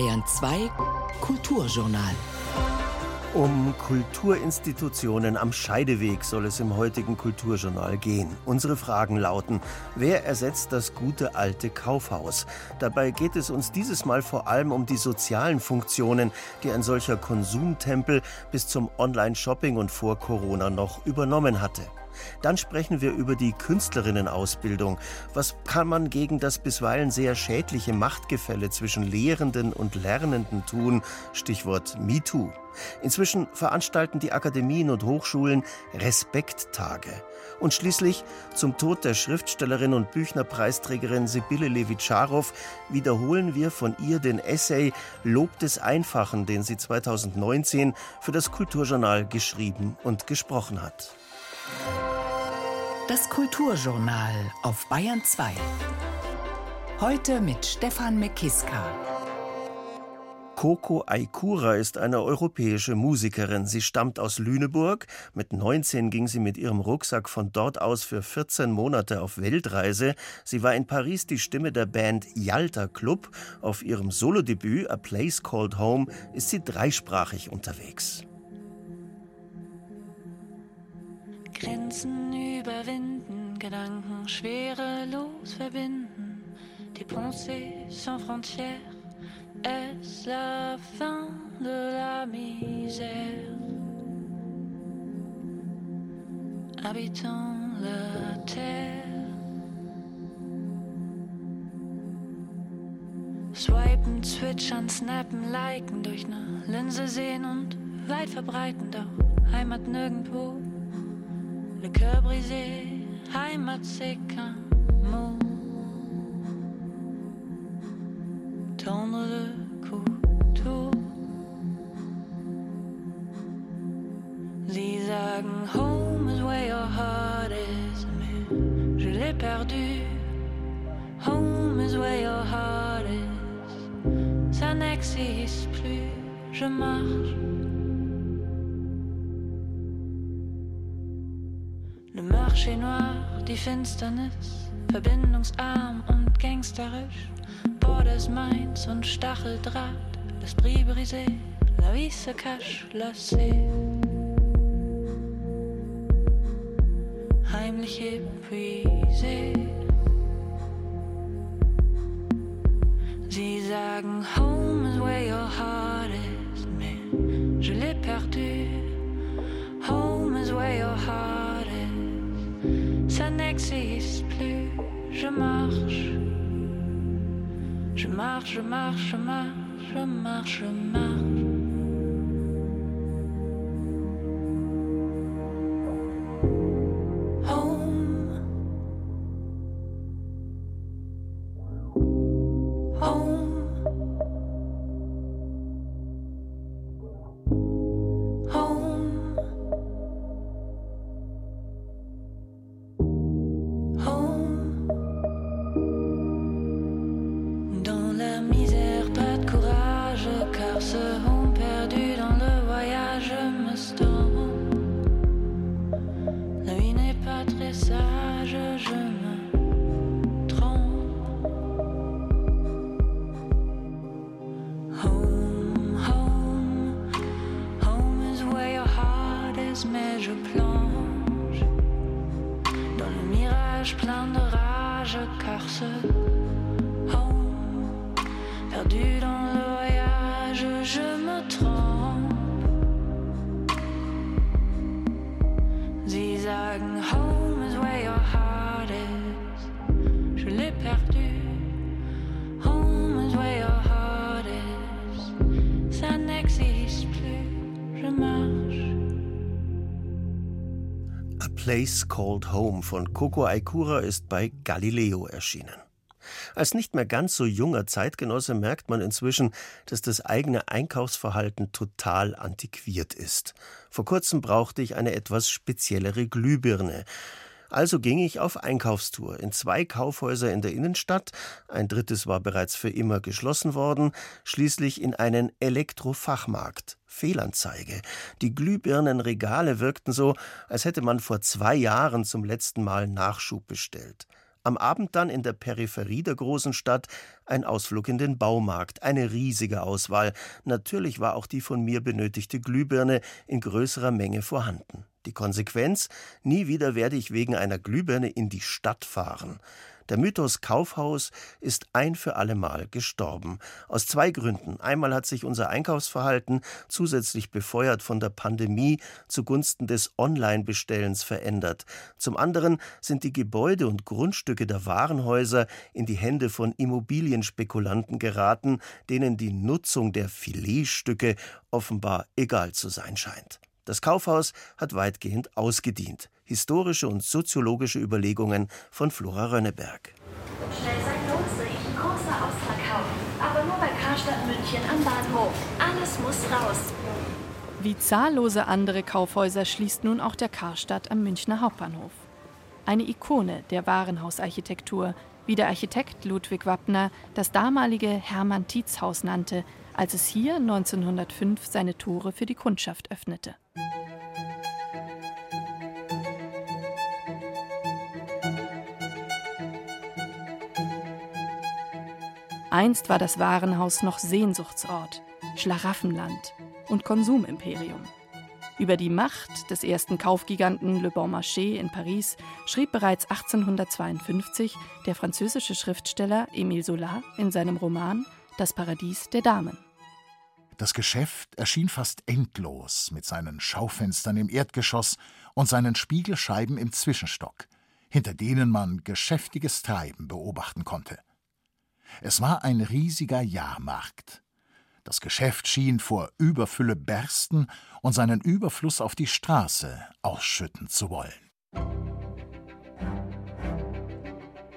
Bayern 2 Kulturjournal. Um Kulturinstitutionen am Scheideweg soll es im heutigen Kulturjournal gehen. Unsere Fragen lauten, wer ersetzt das gute alte Kaufhaus? Dabei geht es uns dieses Mal vor allem um die sozialen Funktionen, die ein solcher Konsumtempel bis zum Online-Shopping und vor Corona noch übernommen hatte. Dann sprechen wir über die Künstlerinnenausbildung. Was kann man gegen das bisweilen sehr schädliche Machtgefälle zwischen Lehrenden und Lernenden tun? Stichwort MeToo. Inzwischen veranstalten die Akademien und Hochschulen Respekttage. Und schließlich zum Tod der Schriftstellerin und Büchnerpreisträgerin Sibylle Levitscharow wiederholen wir von ihr den Essay Lob des Einfachen, den sie 2019 für das Kulturjournal geschrieben und gesprochen hat. Das Kulturjournal auf Bayern 2. Heute mit Stefan Mekiska. Coco Aikura ist eine europäische Musikerin. Sie stammt aus Lüneburg. Mit 19 ging sie mit ihrem Rucksack von dort aus für 14 Monate auf Weltreise. Sie war in Paris die Stimme der Band Yalta Club. Auf ihrem Solodebüt A Place Called Home ist sie dreisprachig unterwegs. Grenzen überwinden, Gedanken schwerelos verbinden. Die Pensée sans frontières, est la fin de la misère? Habitons la terre. Swipen, zwitschern, snappen, liken, durch ne Linse sehen und weit verbreiten, doch Heimat nirgendwo. Le cœur brisé, Heimat c'est qu'un Finsternis, verbindungsarm und gangsterisch. Borders Mainz und Stacheldraht, das Brie brisé, la vie cache, la Heimlich épuisé. Plus. Je marche, je marche, je marche, je marche, je marche, je marche. Place Called Home von Coco Aikura ist bei Galileo erschienen. Als nicht mehr ganz so junger Zeitgenosse merkt man inzwischen, dass das eigene Einkaufsverhalten total antiquiert ist. Vor kurzem brauchte ich eine etwas speziellere Glühbirne. Also ging ich auf Einkaufstour in zwei Kaufhäuser in der Innenstadt, ein drittes war bereits für immer geschlossen worden, schließlich in einen Elektrofachmarkt. Fehlanzeige. Die Glühbirnenregale wirkten so, als hätte man vor zwei Jahren zum letzten Mal Nachschub bestellt. Am Abend dann in der Peripherie der großen Stadt ein Ausflug in den Baumarkt, eine riesige Auswahl. Natürlich war auch die von mir benötigte Glühbirne in größerer Menge vorhanden. Die Konsequenz? Nie wieder werde ich wegen einer Glühbirne in die Stadt fahren. Der Mythos Kaufhaus ist ein für allemal gestorben. Aus zwei Gründen. Einmal hat sich unser Einkaufsverhalten zusätzlich befeuert von der Pandemie zugunsten des Online-Bestellens verändert. Zum anderen sind die Gebäude und Grundstücke der Warenhäuser in die Hände von Immobilienspekulanten geraten, denen die Nutzung der Filetstücke offenbar egal zu sein scheint. Das Kaufhaus hat weitgehend ausgedient. Historische und soziologische Überlegungen von Flora Rönneberg. Schnell sein lohnt sich. Großer Ausverkauf. Aber nur bei Karstadt München am Bahnhof. Alles muss raus. Wie zahllose andere Kaufhäuser schließt nun auch der Karstadt am Münchner Hauptbahnhof. Eine Ikone der Warenhausarchitektur, wie der Architekt Ludwig Wappner das damalige Hermann Tietz Haus nannte, als es hier 1905 seine Tore für die Kundschaft öffnete. Einst war das Warenhaus noch Sehnsuchtsort, Schlaraffenland und Konsumimperium. Über die Macht des ersten Kaufgiganten Le Bon Marché in Paris schrieb bereits 1852 der französische Schriftsteller Émile Zola in seinem Roman Das Paradies der Damen. Das Geschäft erschien fast endlos mit seinen Schaufenstern im Erdgeschoss und seinen Spiegelscheiben im Zwischenstock, hinter denen man geschäftiges Treiben beobachten konnte. Es war ein riesiger Jahrmarkt. Das Geschäft schien vor Überfülle bersten und seinen Überfluss auf die Straße ausschütten zu wollen.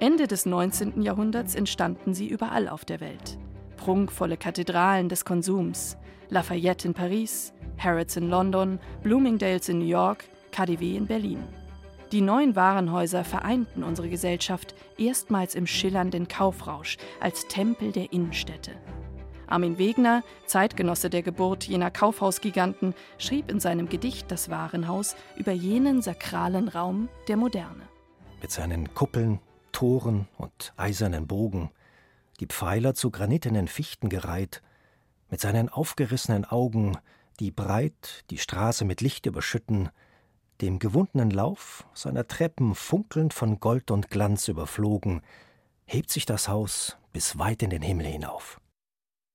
Ende des 19. Jahrhunderts entstanden sie überall auf der Welt. Prunkvolle Kathedralen des Konsums, Lafayette in Paris, Harrods in London, Bloomingdales in New York, KDW in Berlin. Die neuen Warenhäuser vereinten unsere Gesellschaft erstmals im schillernden Kaufrausch als Tempel der Innenstädte. Armin Wegner, Zeitgenosse der Geburt jener Kaufhausgiganten, schrieb in seinem Gedicht Das Warenhaus über jenen sakralen Raum der Moderne. Mit seinen Kuppeln, Toren und eisernen Bogen, die Pfeiler zu granitenen Fichten gereiht, mit seinen aufgerissenen Augen, die breit die Straße mit Licht überschütten, dem gewundenen Lauf seiner Treppen funkelnd von Gold und Glanz überflogen, hebt sich das Haus bis weit in den Himmel hinauf.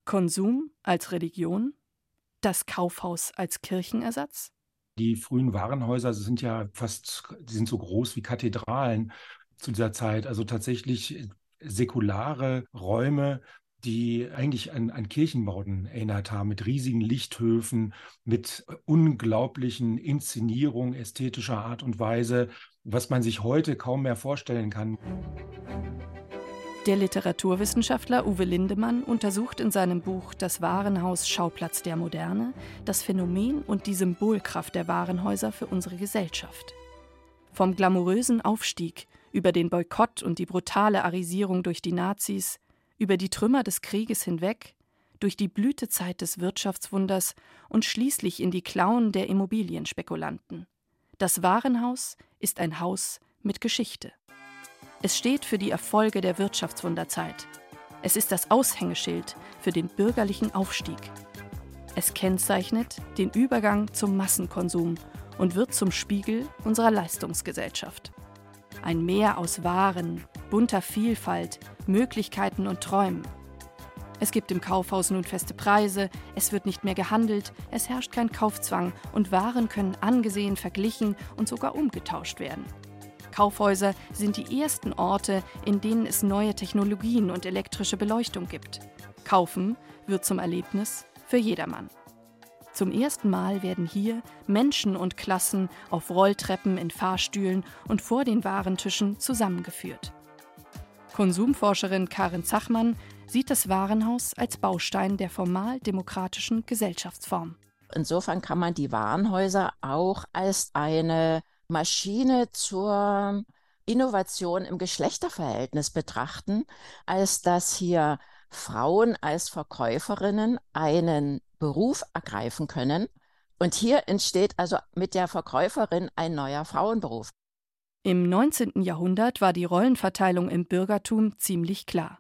Konsum als Religion? Das Kaufhaus als Kirchenersatz? Die frühen Warenhäuser sind ja fast, die sind so groß wie Kathedralen zu dieser Zeit. Also tatsächlich säkulare Räume, die eigentlich an, an Kirchenbauten erinnert haben, mit riesigen Lichthöfen, mit unglaublichen Inszenierungen ästhetischer Art und Weise, was man sich heute kaum mehr vorstellen kann. Der Literaturwissenschaftler Uwe Lindemann untersucht in seinem Buch Das Warenhaus Schauplatz der Moderne das Phänomen und die Symbolkraft der Warenhäuser für unsere Gesellschaft. Vom glamourösen Aufstieg über den Boykott und die brutale Arisierung durch die Nazis über die Trümmer des Krieges hinweg, durch die Blütezeit des Wirtschaftswunders und schließlich in die Klauen der Immobilienspekulanten. Das Warenhaus ist ein Haus mit Geschichte. Es steht für die Erfolge der Wirtschaftswunderzeit. Es ist das Aushängeschild für den bürgerlichen Aufstieg. Es kennzeichnet den Übergang zum Massenkonsum und wird zum Spiegel unserer Leistungsgesellschaft. Ein Meer aus Waren, bunter Vielfalt, Möglichkeiten und Träumen. Es gibt im Kaufhaus nun feste Preise, es wird nicht mehr gehandelt, es herrscht kein Kaufzwang und Waren können angesehen, verglichen und sogar umgetauscht werden. Kaufhäuser sind die ersten Orte, in denen es neue Technologien und elektrische Beleuchtung gibt. Kaufen wird zum Erlebnis für jedermann. Zum ersten Mal werden hier Menschen und Klassen auf Rolltreppen in Fahrstühlen und vor den Warentischen zusammengeführt. Konsumforscherin Karin Zachmann sieht das Warenhaus als Baustein der formal demokratischen Gesellschaftsform. Insofern kann man die Warenhäuser auch als eine Maschine zur Innovation im Geschlechterverhältnis betrachten, als dass hier Frauen als Verkäuferinnen einen Beruf ergreifen können. Und hier entsteht also mit der Verkäuferin ein neuer Frauenberuf. Im 19. Jahrhundert war die Rollenverteilung im Bürgertum ziemlich klar.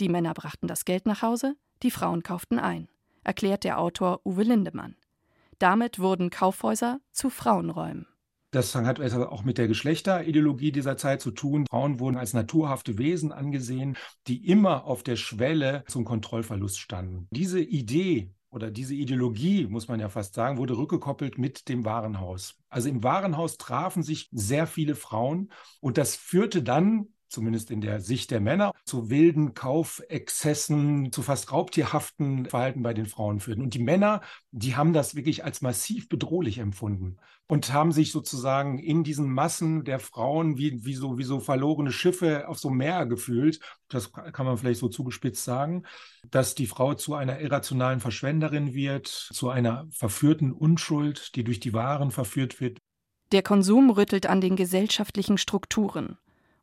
Die Männer brachten das Geld nach Hause, die Frauen kauften ein, erklärt der Autor Uwe Lindemann. Damit wurden Kaufhäuser zu Frauenräumen. Das hat auch mit der Geschlechterideologie dieser Zeit zu tun. Frauen wurden als naturhafte Wesen angesehen, die immer auf der Schwelle zum Kontrollverlust standen. Diese Idee oder diese Ideologie, muss man ja fast sagen, wurde rückgekoppelt mit dem Warenhaus. Also im Warenhaus trafen sich sehr viele Frauen und das führte dann zumindest in der Sicht der Männer, zu wilden Kaufexzessen, zu fast raubtierhaften Verhalten bei den Frauen führten. Und die Männer, die haben das wirklich als massiv bedrohlich empfunden und haben sich sozusagen in diesen Massen der Frauen wie, wie, so, wie so verlorene Schiffe auf so Meer gefühlt. Das kann man vielleicht so zugespitzt sagen, dass die Frau zu einer irrationalen Verschwenderin wird, zu einer verführten Unschuld, die durch die Waren verführt wird. Der Konsum rüttelt an den gesellschaftlichen Strukturen.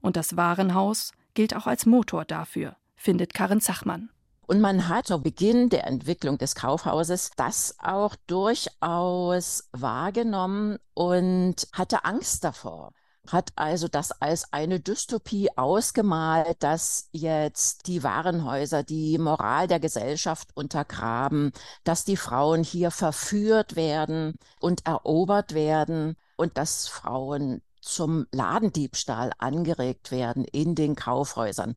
Und das Warenhaus gilt auch als Motor dafür, findet Karin Zachmann. Und man hat zu Beginn der Entwicklung des Kaufhauses das auch durchaus wahrgenommen und hatte Angst davor hat also das als eine Dystopie ausgemalt, dass jetzt die Warenhäuser die Moral der Gesellschaft untergraben, dass die Frauen hier verführt werden und erobert werden und dass Frauen zum Ladendiebstahl angeregt werden in den Kaufhäusern.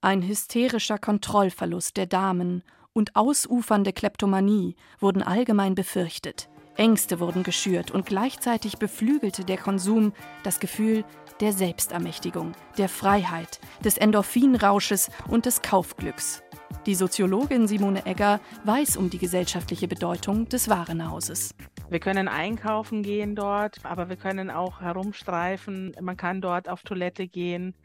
Ein hysterischer Kontrollverlust der Damen und ausufernde Kleptomanie wurden allgemein befürchtet. Ängste wurden geschürt und gleichzeitig beflügelte der Konsum das Gefühl der Selbstermächtigung, der Freiheit, des Endorphinrausches und des Kaufglücks. Die Soziologin Simone Egger weiß um die gesellschaftliche Bedeutung des Warenhauses. Wir können einkaufen gehen dort, aber wir können auch herumstreifen. Man kann dort auf Toilette gehen.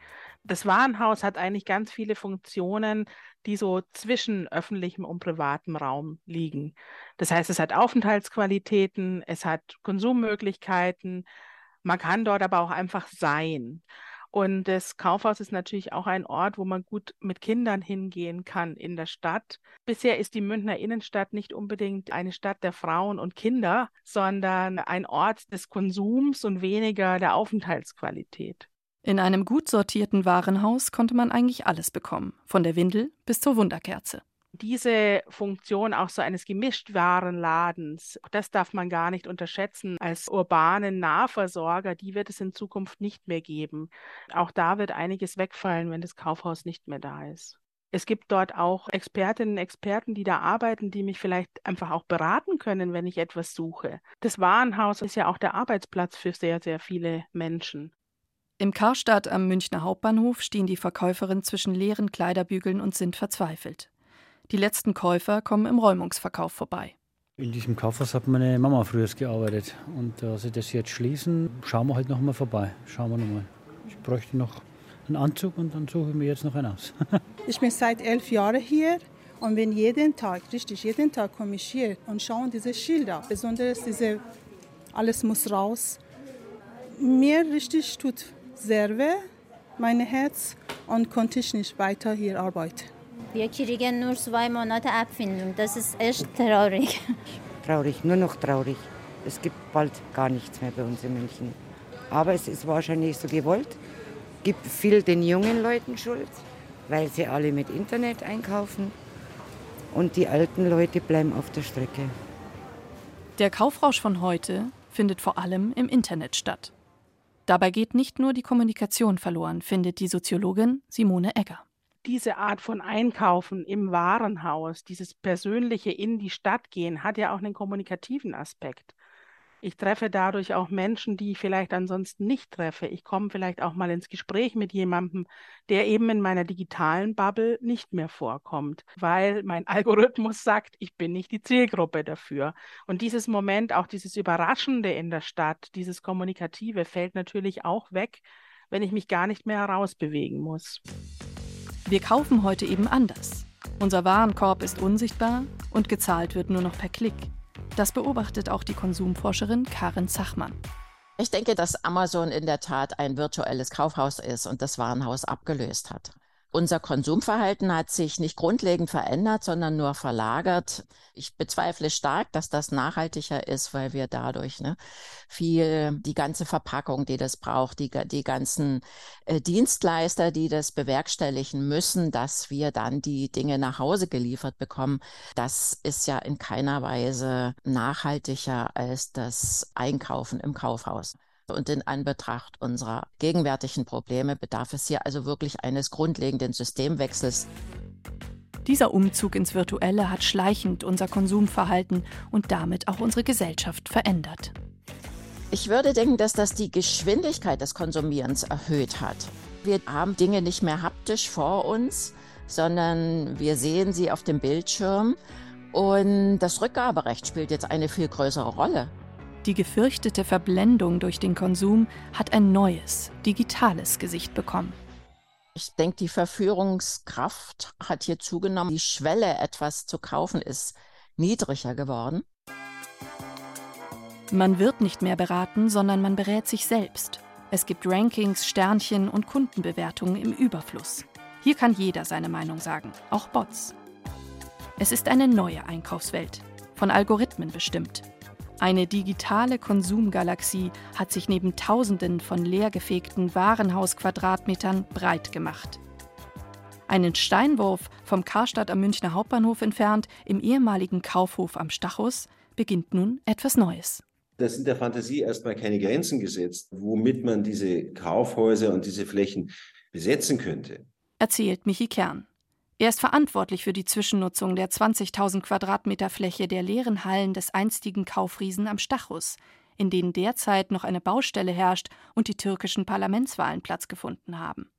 Das Warenhaus hat eigentlich ganz viele Funktionen, die so zwischen öffentlichem und privatem Raum liegen. Das heißt, es hat Aufenthaltsqualitäten, es hat Konsummöglichkeiten. Man kann dort aber auch einfach sein. Und das Kaufhaus ist natürlich auch ein Ort, wo man gut mit Kindern hingehen kann in der Stadt. Bisher ist die Münchner Innenstadt nicht unbedingt eine Stadt der Frauen und Kinder, sondern ein Ort des Konsums und weniger der Aufenthaltsqualität. In einem gut sortierten Warenhaus konnte man eigentlich alles bekommen, von der Windel bis zur Wunderkerze diese Funktion auch so eines Gemischtwarenladens, das darf man gar nicht unterschätzen. Als urbanen Nahversorger, die wird es in Zukunft nicht mehr geben. Auch da wird einiges wegfallen, wenn das Kaufhaus nicht mehr da ist. Es gibt dort auch Expertinnen und Experten, die da arbeiten, die mich vielleicht einfach auch beraten können, wenn ich etwas suche. Das Warenhaus ist ja auch der Arbeitsplatz für sehr, sehr viele Menschen. Im Karstadt am Münchner Hauptbahnhof stehen die Verkäuferinnen zwischen leeren Kleiderbügeln und sind verzweifelt. Die letzten Käufer kommen im Räumungsverkauf vorbei. In diesem Kaufhaus hat meine Mama früher gearbeitet. Und da sie das jetzt schließen, schauen wir halt noch mal vorbei. Schauen wir noch mal. Ich bräuchte noch einen Anzug und dann suche ich mir jetzt noch einen aus. ich bin seit elf Jahren hier und bin jeden Tag, richtig, jeden Tag komme ich hier und schaue diese Schilder. Besonders diese, alles muss raus. Mir richtig tut sehr weh, mein Herz und konnte ich nicht weiter hier arbeiten. Wir kriegen nur zwei Monate Abfindung. Das ist echt traurig. Traurig, nur noch traurig. Es gibt bald gar nichts mehr bei uns in München. Aber es ist wahrscheinlich so gewollt. Gibt viel den jungen Leuten Schuld, weil sie alle mit Internet einkaufen. Und die alten Leute bleiben auf der Strecke. Der Kaufrausch von heute findet vor allem im Internet statt. Dabei geht nicht nur die Kommunikation verloren, findet die Soziologin Simone Egger diese Art von Einkaufen im Warenhaus, dieses persönliche in die Stadt gehen, hat ja auch einen kommunikativen Aspekt. Ich treffe dadurch auch Menschen, die ich vielleicht ansonsten nicht treffe. Ich komme vielleicht auch mal ins Gespräch mit jemandem, der eben in meiner digitalen Bubble nicht mehr vorkommt, weil mein Algorithmus sagt, ich bin nicht die Zielgruppe dafür. Und dieses Moment, auch dieses Überraschende in der Stadt, dieses Kommunikative fällt natürlich auch weg, wenn ich mich gar nicht mehr herausbewegen muss. Wir kaufen heute eben anders. Unser Warenkorb ist unsichtbar und gezahlt wird nur noch per Klick. Das beobachtet auch die Konsumforscherin Karin Zachmann. Ich denke, dass Amazon in der Tat ein virtuelles Kaufhaus ist und das Warenhaus abgelöst hat. Unser Konsumverhalten hat sich nicht grundlegend verändert, sondern nur verlagert. Ich bezweifle stark, dass das nachhaltiger ist, weil wir dadurch ne, viel die ganze Verpackung, die das braucht, die, die ganzen äh, Dienstleister, die das bewerkstelligen müssen, dass wir dann die Dinge nach Hause geliefert bekommen, das ist ja in keiner Weise nachhaltiger als das Einkaufen im Kaufhaus. Und in Anbetracht unserer gegenwärtigen Probleme bedarf es hier also wirklich eines grundlegenden Systemwechsels. Dieser Umzug ins Virtuelle hat schleichend unser Konsumverhalten und damit auch unsere Gesellschaft verändert. Ich würde denken, dass das die Geschwindigkeit des Konsumierens erhöht hat. Wir haben Dinge nicht mehr haptisch vor uns, sondern wir sehen sie auf dem Bildschirm. Und das Rückgaberecht spielt jetzt eine viel größere Rolle. Die gefürchtete Verblendung durch den Konsum hat ein neues, digitales Gesicht bekommen. Ich denke, die Verführungskraft hat hier zugenommen. Die Schwelle, etwas zu kaufen, ist niedriger geworden. Man wird nicht mehr beraten, sondern man berät sich selbst. Es gibt Rankings, Sternchen und Kundenbewertungen im Überfluss. Hier kann jeder seine Meinung sagen, auch Bots. Es ist eine neue Einkaufswelt, von Algorithmen bestimmt, eine digitale Konsumgalaxie hat sich neben Tausenden von leergefegten Warenhausquadratmetern breit gemacht. Einen Steinwurf vom Karstadt am Münchner Hauptbahnhof entfernt, im ehemaligen Kaufhof am Stachus, beginnt nun etwas Neues. Da sind der Fantasie erstmal keine Grenzen gesetzt, womit man diese Kaufhäuser und diese Flächen besetzen könnte. Erzählt Michi Kern. Er ist verantwortlich für die Zwischennutzung der 20.000 Quadratmeter Fläche der leeren Hallen des einstigen Kaufriesen am Stachus, in denen derzeit noch eine Baustelle herrscht und die türkischen Parlamentswahlen Platz gefunden haben.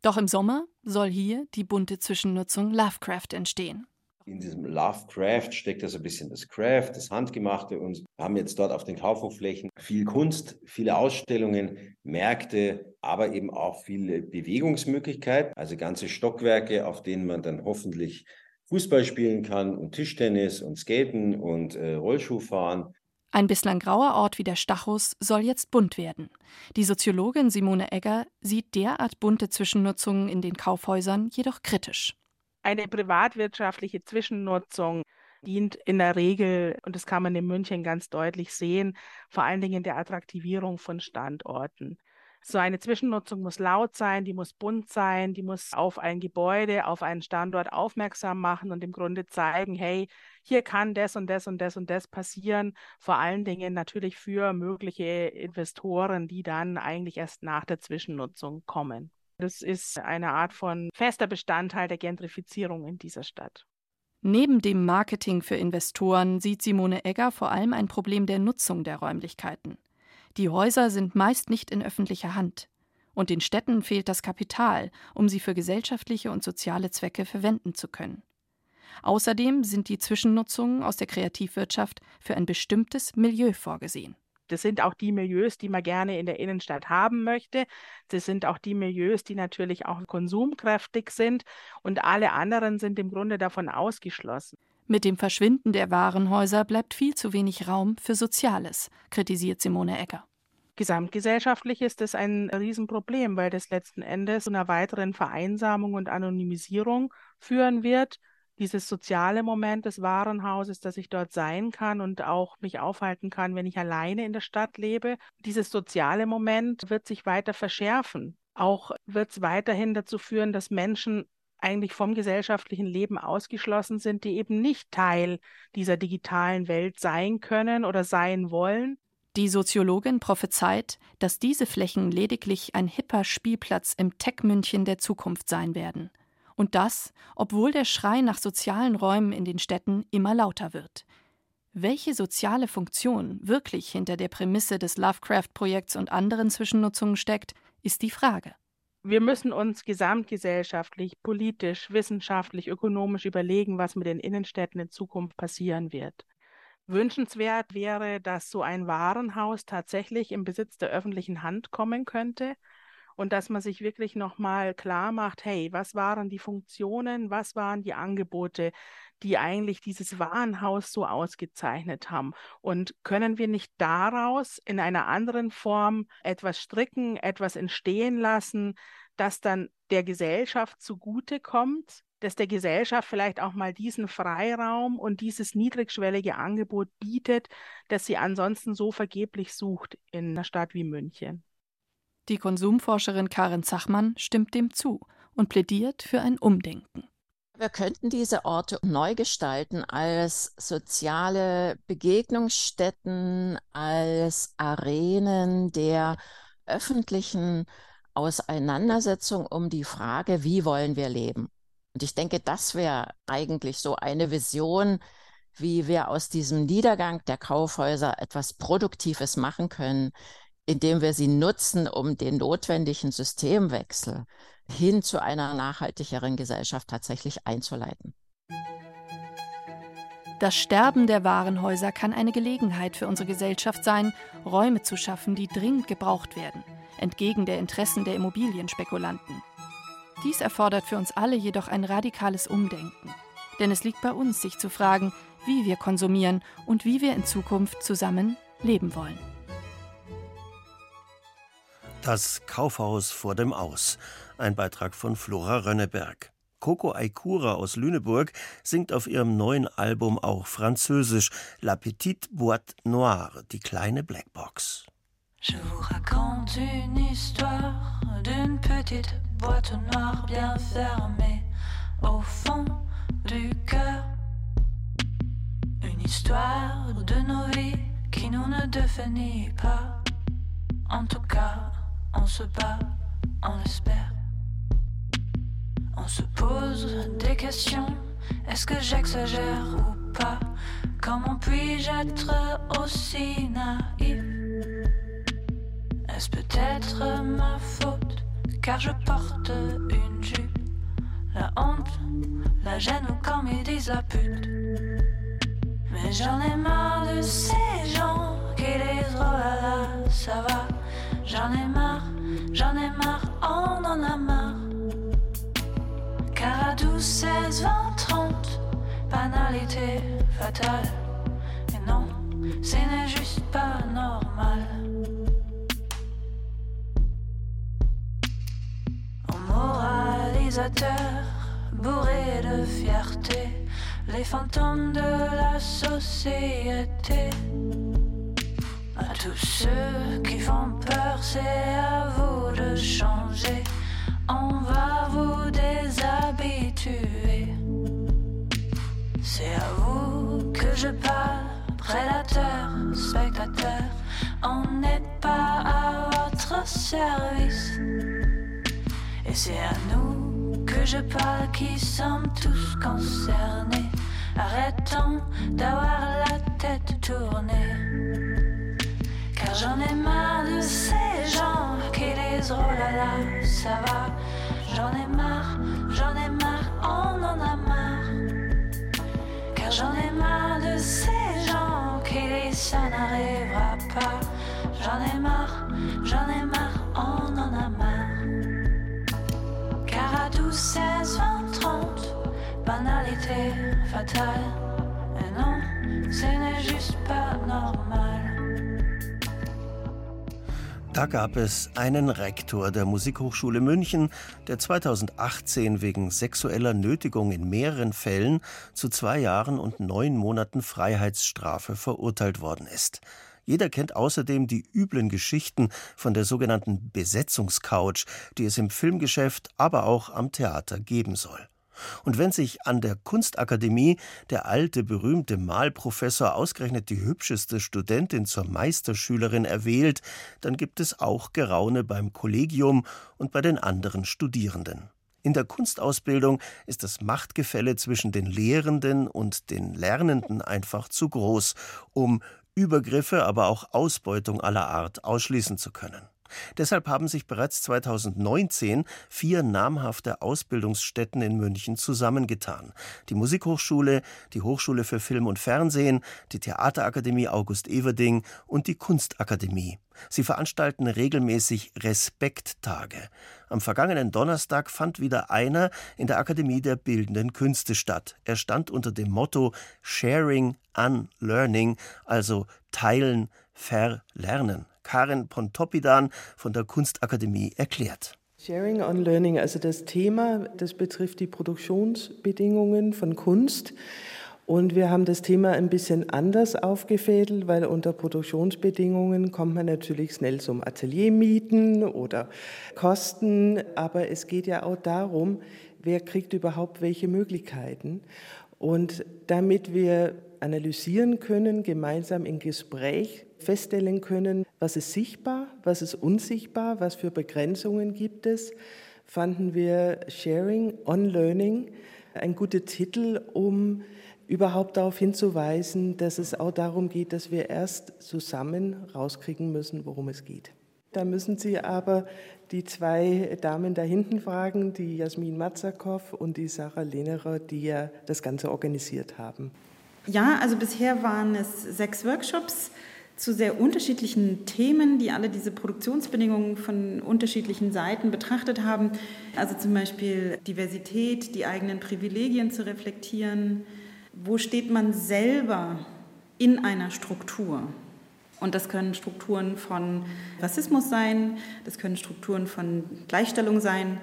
Doch im Sommer soll hier die bunte Zwischennutzung Lovecraft entstehen. In diesem Lovecraft steckt also ein bisschen das Craft, das Handgemachte und wir haben jetzt dort auf den Kaufhofflächen viel Kunst, viele Ausstellungen, Märkte, aber eben auch viele Bewegungsmöglichkeiten, also ganze Stockwerke, auf denen man dann hoffentlich Fußball spielen kann und Tischtennis und Skaten und äh, Rollschuh fahren. Ein bislang grauer Ort wie der Stachus soll jetzt bunt werden. Die Soziologin Simone Egger sieht derart bunte Zwischennutzungen in den Kaufhäusern jedoch kritisch. Eine privatwirtschaftliche Zwischennutzung dient in der Regel, und das kann man in München ganz deutlich sehen, vor allen Dingen der Attraktivierung von Standorten. So eine Zwischennutzung muss laut sein, die muss bunt sein, die muss auf ein Gebäude, auf einen Standort aufmerksam machen und im Grunde zeigen, hey, hier kann das und das und das und das passieren. Vor allen Dingen natürlich für mögliche Investoren, die dann eigentlich erst nach der Zwischennutzung kommen. Das ist eine Art von fester Bestandteil der Gentrifizierung in dieser Stadt. Neben dem Marketing für Investoren sieht Simone Egger vor allem ein Problem der Nutzung der Räumlichkeiten. Die Häuser sind meist nicht in öffentlicher Hand. Und den Städten fehlt das Kapital, um sie für gesellschaftliche und soziale Zwecke verwenden zu können. Außerdem sind die Zwischennutzungen aus der Kreativwirtschaft für ein bestimmtes Milieu vorgesehen. Das sind auch die Milieus, die man gerne in der Innenstadt haben möchte. Das sind auch die Milieus, die natürlich auch konsumkräftig sind. Und alle anderen sind im Grunde davon ausgeschlossen. Mit dem Verschwinden der Warenhäuser bleibt viel zu wenig Raum für Soziales, kritisiert Simone Egger. Gesamtgesellschaftlich ist das ein Riesenproblem, weil das letzten Endes zu einer weiteren Vereinsamung und Anonymisierung führen wird dieses soziale Moment des Warenhauses, dass ich dort sein kann und auch mich aufhalten kann, wenn ich alleine in der Stadt lebe. Dieses soziale Moment wird sich weiter verschärfen. Auch wird es weiterhin dazu führen, dass Menschen eigentlich vom gesellschaftlichen Leben ausgeschlossen sind, die eben nicht Teil dieser digitalen Welt sein können oder sein wollen. Die Soziologin prophezeit, dass diese Flächen lediglich ein hipper Spielplatz im Tech-München der Zukunft sein werden – und das, obwohl der Schrei nach sozialen Räumen in den Städten immer lauter wird. Welche soziale Funktion wirklich hinter der Prämisse des Lovecraft-Projekts und anderen Zwischennutzungen steckt, ist die Frage. Wir müssen uns gesamtgesellschaftlich, politisch, wissenschaftlich, ökonomisch überlegen, was mit den Innenstädten in Zukunft passieren wird. Wünschenswert wäre, dass so ein Warenhaus tatsächlich im Besitz der öffentlichen Hand kommen könnte und dass man sich wirklich nochmal klar macht, hey, was waren die Funktionen, was waren die Angebote, die eigentlich dieses Warenhaus so ausgezeichnet haben? Und können wir nicht daraus in einer anderen Form etwas stricken, etwas entstehen lassen, das dann der Gesellschaft zugutekommt, dass der Gesellschaft vielleicht auch mal diesen Freiraum und dieses niedrigschwellige Angebot bietet, das sie ansonsten so vergeblich sucht in einer Stadt wie München. Die Konsumforscherin Karin Zachmann stimmt dem zu und plädiert für ein Umdenken. Wir könnten diese Orte neu gestalten als soziale Begegnungsstätten, als Arenen der öffentlichen Auseinandersetzung um die Frage, wie wollen wir leben. Und ich denke, das wäre eigentlich so eine Vision, wie wir aus diesem Niedergang der Kaufhäuser etwas Produktives machen können, indem wir sie nutzen, um den notwendigen Systemwechsel hin zu einer nachhaltigeren Gesellschaft tatsächlich einzuleiten. Das Sterben der Warenhäuser kann eine Gelegenheit für unsere Gesellschaft sein, Räume zu schaffen, die dringend gebraucht werden, entgegen der Interessen der Immobilienspekulanten. Dies erfordert für uns alle jedoch ein radikales Umdenken. Denn es liegt bei uns, sich zu fragen, wie wir konsumieren und wie wir in Zukunft zusammen leben wollen. Das Kaufhaus vor dem Aus. Ein Beitrag von Flora Rönneberg. Coco Aikura aus Lüneburg singt auf ihrem neuen Album auch Französisch La Petite Boîte Noire, die kleine Blackbox. Je vous raconte une histoire d'une petite boîte noire bien fermée au fond du cœur. Une histoire de nos vies qui nous ne définit pas. En tout cas, on se bat, on espère. On se pose des questions. Est-ce que j'exagère ou pas? Comment puis-je être aussi naïf? Est-ce peut-être ma faute? Car je porte une jupe. La honte, la gêne ou quand ils disent la pute. Mais j'en ai marre de ces gens qui disent oh ça va J'en ai marre, j'en ai marre, on en a marre car à 12, 16, 20, 30, banalité fatale. Et non, ce n'est juste pas normal. En moralisateur, bourré de fierté, les fantômes de la société. À tous ceux qui font peur, c'est à vous de changer. On va vous déshabituer. C'est à vous que je parle, prédateur, spectateur. On n'est pas à votre service. Et c'est à nous que je parle qui sommes tous concernés. Arrêtons d'avoir la tête tournée. J'en ai marre de ces gens qui disent oh là là, ça va. J'en ai marre, j'en ai marre, on en a marre. Car j'en ai marre de ces gens qui disent ça n'arrivera pas. J'en ai marre, j'en ai marre, on en a marre. Car à 12, 16, 20, 30, banalité fatale. Et non, ce n'est juste pas normal. Da gab es einen Rektor der Musikhochschule München, der 2018 wegen sexueller Nötigung in mehreren Fällen zu zwei Jahren und neun Monaten Freiheitsstrafe verurteilt worden ist. Jeder kennt außerdem die üblen Geschichten von der sogenannten Besetzungscouch, die es im Filmgeschäft, aber auch am Theater geben soll. Und wenn sich an der Kunstakademie der alte berühmte Malprofessor ausgerechnet die hübscheste Studentin zur Meisterschülerin erwählt, dann gibt es auch Geraune beim Kollegium und bei den anderen Studierenden. In der Kunstausbildung ist das Machtgefälle zwischen den Lehrenden und den Lernenden einfach zu groß, um Übergriffe, aber auch Ausbeutung aller Art ausschließen zu können. Deshalb haben sich bereits 2019 vier namhafte Ausbildungsstätten in München zusammengetan. Die Musikhochschule, die Hochschule für Film und Fernsehen, die Theaterakademie August Everding und die Kunstakademie. Sie veranstalten regelmäßig Respekttage. Am vergangenen Donnerstag fand wieder einer in der Akademie der Bildenden Künste statt. Er stand unter dem Motto Sharing, Unlearning, also Teilen, Verlernen. Karin Pontoppidan von der Kunstakademie erklärt. Sharing on Learning, also das Thema, das betrifft die Produktionsbedingungen von Kunst. Und wir haben das Thema ein bisschen anders aufgefädelt, weil unter Produktionsbedingungen kommt man natürlich schnell zum Ateliermieten oder Kosten. Aber es geht ja auch darum, wer kriegt überhaupt welche Möglichkeiten. Und damit wir analysieren können, gemeinsam im Gespräch feststellen können, was ist sichtbar, was ist unsichtbar, was für Begrenzungen gibt es, fanden wir Sharing on Learning ein guter Titel, um überhaupt darauf hinzuweisen, dass es auch darum geht, dass wir erst zusammen rauskriegen müssen, worum es geht. Da müssen Sie aber die zwei Damen da hinten fragen, die Jasmin Matzakow und die Sarah Lehnerer, die ja das Ganze organisiert haben. Ja, also bisher waren es sechs Workshops zu sehr unterschiedlichen Themen, die alle diese Produktionsbedingungen von unterschiedlichen Seiten betrachtet haben. Also zum Beispiel Diversität, die eigenen Privilegien zu reflektieren, wo steht man selber in einer Struktur? Und das können Strukturen von Rassismus sein, das können Strukturen von Gleichstellung sein,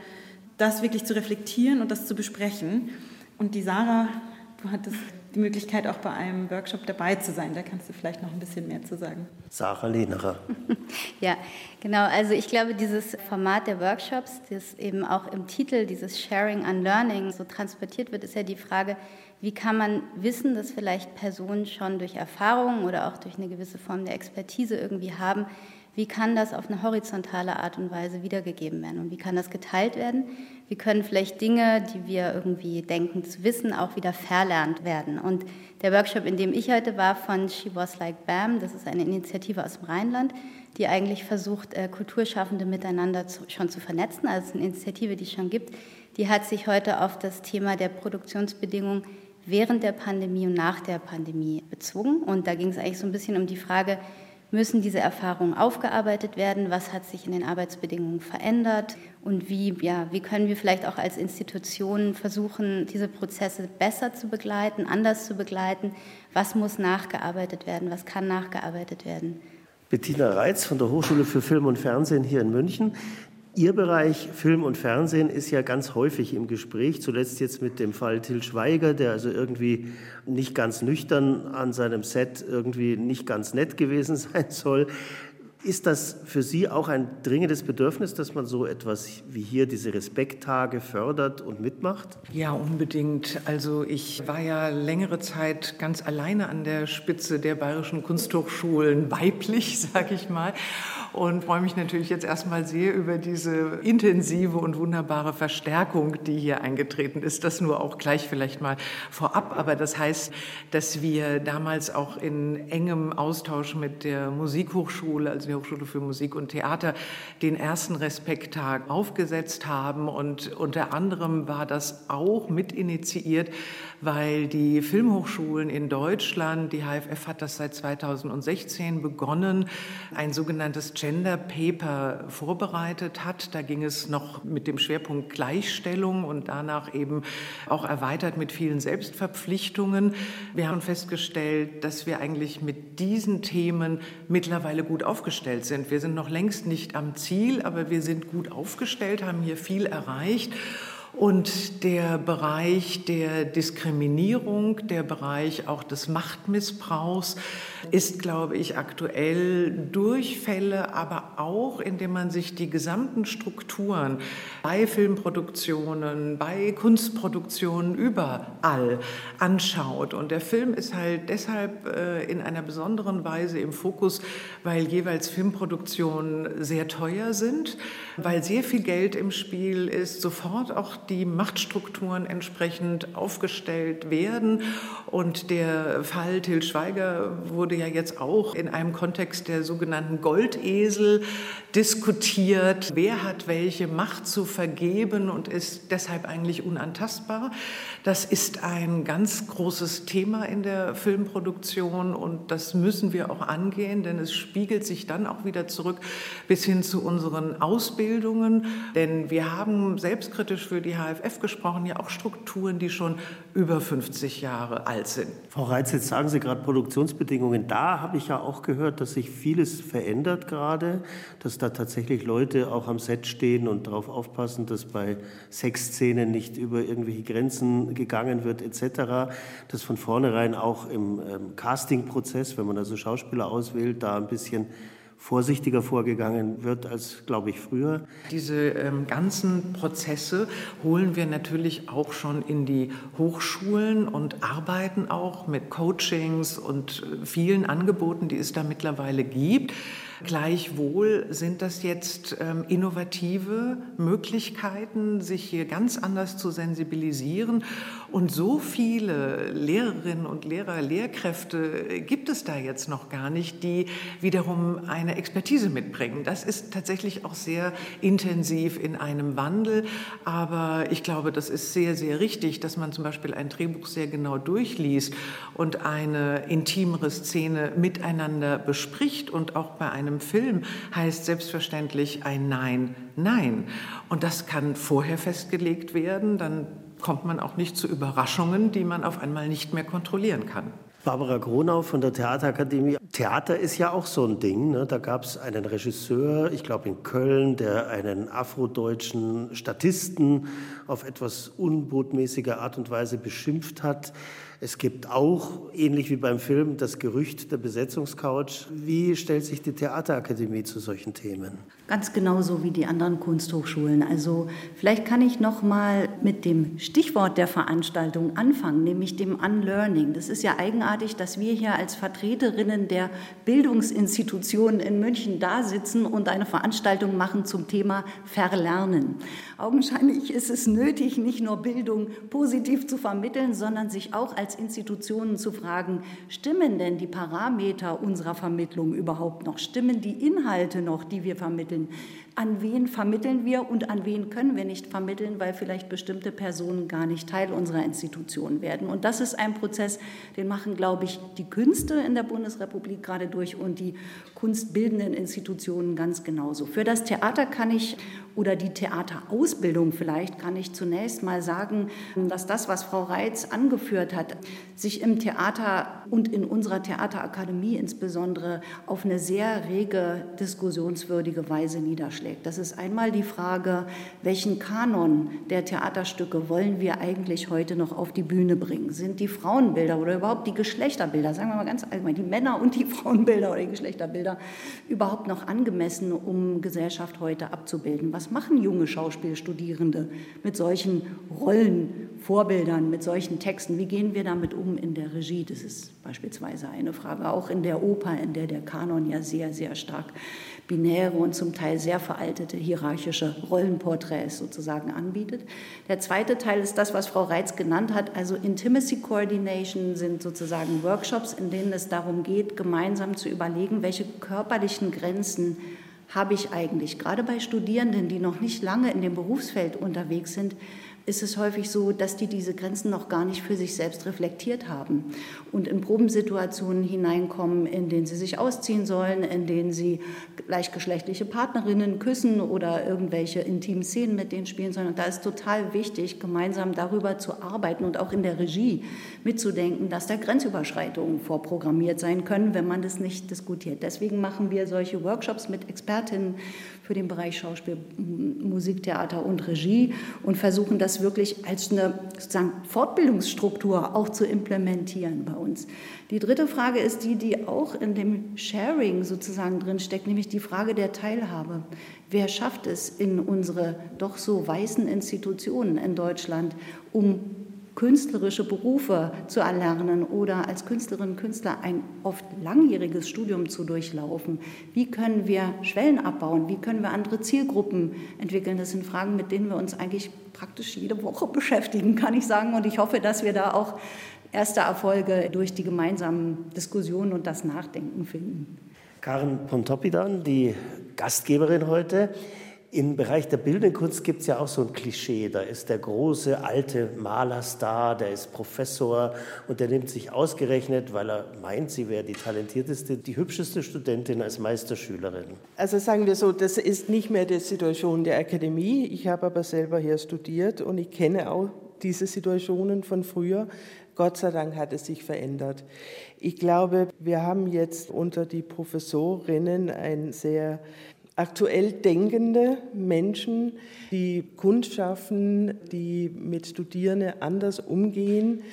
das wirklich zu reflektieren und das zu besprechen. Und die Sarah, du hattest die Möglichkeit, auch bei einem Workshop dabei zu sein. Da kannst du vielleicht noch ein bisschen mehr zu sagen. Sarah Lehnerer. ja, genau. Also ich glaube, dieses Format der Workshops, das eben auch im Titel, dieses Sharing and Learning so transportiert wird, ist ja die Frage, wie kann man wissen, dass vielleicht Personen schon durch Erfahrungen oder auch durch eine gewisse Form der Expertise irgendwie haben, wie kann das auf eine horizontale Art und Weise wiedergegeben werden und wie kann das geteilt werden? Wie können vielleicht Dinge, die wir irgendwie denken zu wissen, auch wieder verlernt werden? Und der Workshop, in dem ich heute war, von She Was Like Bam, das ist eine Initiative aus dem Rheinland, die eigentlich versucht, äh, Kulturschaffende miteinander schon zu vernetzen. Also eine Initiative, die es schon gibt. Die hat sich heute auf das Thema der Produktionsbedingungen während der Pandemie und nach der Pandemie bezogen. Und da ging es eigentlich so ein bisschen um die Frage, müssen diese Erfahrungen aufgearbeitet werden? Was hat sich in den Arbeitsbedingungen verändert? Und wie, ja, wie können wir vielleicht auch als Institutionen versuchen, diese Prozesse besser zu begleiten, anders zu begleiten? Was muss nachgearbeitet werden? Was kann nachgearbeitet werden? Bettina Reitz von der Hochschule für Film und Fernsehen hier in München. Ihr Bereich Film und Fernsehen ist ja ganz häufig im Gespräch, zuletzt jetzt mit dem Fall Till Schweiger, der also irgendwie nicht ganz nüchtern an seinem Set irgendwie nicht ganz nett gewesen sein soll. Ist das für Sie auch ein dringendes Bedürfnis, dass man so etwas wie hier diese Respekttage fördert und mitmacht? Ja, unbedingt. Also ich war ja längere Zeit ganz alleine an der Spitze der bayerischen Kunsthochschulen, weiblich, sage ich mal und freue mich natürlich jetzt erstmal sehr über diese intensive und wunderbare Verstärkung, die hier eingetreten ist. Das nur auch gleich vielleicht mal vorab. Aber das heißt, dass wir damals auch in engem Austausch mit der Musikhochschule, also der Hochschule für Musik und Theater, den ersten Respekttag aufgesetzt haben. Und unter anderem war das auch mit initiiert, weil die Filmhochschulen in Deutschland, die HFF hat das seit 2016 begonnen, ein sogenanntes Gender Paper vorbereitet hat. Da ging es noch mit dem Schwerpunkt Gleichstellung und danach eben auch erweitert mit vielen Selbstverpflichtungen. Wir haben festgestellt, dass wir eigentlich mit diesen Themen mittlerweile gut aufgestellt sind. Wir sind noch längst nicht am Ziel, aber wir sind gut aufgestellt, haben hier viel erreicht. Und der Bereich der Diskriminierung, der Bereich auch des Machtmissbrauchs ist, glaube ich, aktuell Durchfälle, aber auch, indem man sich die gesamten Strukturen bei Filmproduktionen, bei Kunstproduktionen überall anschaut. Und der Film ist halt deshalb äh, in einer besonderen Weise im Fokus, weil jeweils Filmproduktionen sehr teuer sind, weil sehr viel Geld im Spiel ist, sofort auch die Machtstrukturen entsprechend aufgestellt werden. Und der Fall Till Schweiger wurde ja jetzt auch in einem Kontext der sogenannten Goldesel diskutiert. Wer hat welche Macht zu vergeben und ist deshalb eigentlich unantastbar? Das ist ein ganz großes Thema in der Filmproduktion und das müssen wir auch angehen, denn es spiegelt sich dann auch wieder zurück bis hin zu unseren Ausbildungen. Denn wir haben selbstkritisch für die die HFF gesprochen, ja auch Strukturen, die schon über 50 Jahre alt sind. Frau Reitz, jetzt sagen Sie gerade Produktionsbedingungen. Da habe ich ja auch gehört, dass sich vieles verändert gerade, dass da tatsächlich Leute auch am Set stehen und darauf aufpassen, dass bei Sexszenen nicht über irgendwelche Grenzen gegangen wird etc. Dass von vornherein auch im ähm, Castingprozess, wenn man also Schauspieler auswählt, da ein bisschen vorsichtiger vorgegangen wird als, glaube ich, früher. Diese ähm, ganzen Prozesse holen wir natürlich auch schon in die Hochschulen und arbeiten auch mit Coachings und äh, vielen Angeboten, die es da mittlerweile gibt. Gleichwohl sind das jetzt ähm, innovative Möglichkeiten, sich hier ganz anders zu sensibilisieren. Und so viele Lehrerinnen und Lehrer, Lehrkräfte gibt es da jetzt noch gar nicht, die wiederum eine Expertise mitbringen. Das ist tatsächlich auch sehr intensiv in einem Wandel. Aber ich glaube, das ist sehr, sehr richtig, dass man zum Beispiel ein Drehbuch sehr genau durchliest und eine intimere Szene miteinander bespricht und auch bei einem einem Film heißt selbstverständlich ein Nein, Nein. Und das kann vorher festgelegt werden, dann kommt man auch nicht zu Überraschungen, die man auf einmal nicht mehr kontrollieren kann. Barbara Gronau von der Theaterakademie. Theater ist ja auch so ein Ding. Ne? Da gab es einen Regisseur, ich glaube in Köln, der einen afrodeutschen Statisten auf etwas unbotmäßige Art und Weise beschimpft hat. Es gibt auch, ähnlich wie beim Film, das Gerücht der Besetzungscouch. Wie stellt sich die Theaterakademie zu solchen Themen? Ganz genauso wie die anderen Kunsthochschulen. Also vielleicht kann ich noch mal mit dem Stichwort der Veranstaltung anfangen, nämlich dem Unlearning. Das ist ja eigenartig, dass wir hier als Vertreterinnen der Bildungsinstitutionen in München da sitzen und eine Veranstaltung machen zum Thema Verlernen. Augenscheinlich ist es nötig, nicht nur Bildung positiv zu vermitteln, sondern sich auch als Institutionen zu fragen, stimmen denn die Parameter unserer Vermittlung überhaupt noch? Stimmen die Inhalte noch, die wir vermitteln? and An wen vermitteln wir und an wen können wir nicht vermitteln, weil vielleicht bestimmte Personen gar nicht Teil unserer Institution werden? Und das ist ein Prozess, den machen, glaube ich, die Künste in der Bundesrepublik gerade durch und die kunstbildenden Institutionen ganz genauso. Für das Theater kann ich oder die Theaterausbildung vielleicht kann ich zunächst mal sagen, dass das, was Frau Reitz angeführt hat, sich im Theater und in unserer Theaterakademie insbesondere auf eine sehr rege, diskussionswürdige Weise niederschlägt. Das ist einmal die Frage, welchen Kanon der Theaterstücke wollen wir eigentlich heute noch auf die Bühne bringen? Sind die Frauenbilder oder überhaupt die Geschlechterbilder, sagen wir mal ganz allgemein, die Männer und die Frauenbilder oder die Geschlechterbilder überhaupt noch angemessen, um Gesellschaft heute abzubilden? Was machen junge Schauspielstudierende mit solchen Rollenvorbildern, mit solchen Texten? Wie gehen wir damit um in der Regie? Das ist beispielsweise eine Frage. Auch in der Oper, in der der Kanon ja sehr, sehr stark binäre und zum Teil sehr veraltete hierarchische Rollenporträts sozusagen anbietet. Der zweite Teil ist das, was Frau Reitz genannt hat. Also Intimacy Coordination sind sozusagen Workshops, in denen es darum geht, gemeinsam zu überlegen, welche körperlichen Grenzen habe ich eigentlich, gerade bei Studierenden, die noch nicht lange in dem Berufsfeld unterwegs sind, ist es häufig so, dass die diese Grenzen noch gar nicht für sich selbst reflektiert haben und in Probensituationen hineinkommen, in denen sie sich ausziehen sollen, in denen sie gleichgeschlechtliche Partnerinnen küssen oder irgendwelche intimen Szenen mit denen spielen sollen. Und da ist total wichtig, gemeinsam darüber zu arbeiten und auch in der Regie mitzudenken, dass da Grenzüberschreitungen vorprogrammiert sein können, wenn man das nicht diskutiert. Deswegen machen wir solche Workshops mit Expertinnen für den Bereich Schauspiel, Musik, Theater und Regie und versuchen das wirklich als eine sozusagen Fortbildungsstruktur auch zu implementieren bei uns. Die dritte Frage ist die, die auch in dem Sharing sozusagen drin steckt, nämlich die Frage der Teilhabe. Wer schafft es in unsere doch so weißen Institutionen in Deutschland, um künstlerische Berufe zu erlernen oder als Künstlerin und Künstler ein oft langjähriges Studium zu durchlaufen? Wie können wir Schwellen abbauen? Wie können wir andere Zielgruppen entwickeln? Das sind Fragen, mit denen wir uns eigentlich praktisch jede Woche beschäftigen, kann ich sagen. Und ich hoffe, dass wir da auch erste Erfolge durch die gemeinsamen Diskussionen und das Nachdenken finden. Karen Pontoppidan, die Gastgeberin heute. Im Bereich der bildenden Kunst gibt es ja auch so ein Klischee. Da ist der große alte Malerstar, der ist Professor und der nimmt sich ausgerechnet, weil er meint, sie wäre die talentierteste, die hübscheste Studentin als Meisterschülerin. Also sagen wir so, das ist nicht mehr die Situation der Akademie. Ich habe aber selber hier studiert und ich kenne auch diese Situationen von früher. Gott sei Dank hat es sich verändert. Ich glaube, wir haben jetzt unter die Professorinnen ein sehr aktuell denkende Menschen, die Kunst schaffen, die mit Studierenden anders umgehen,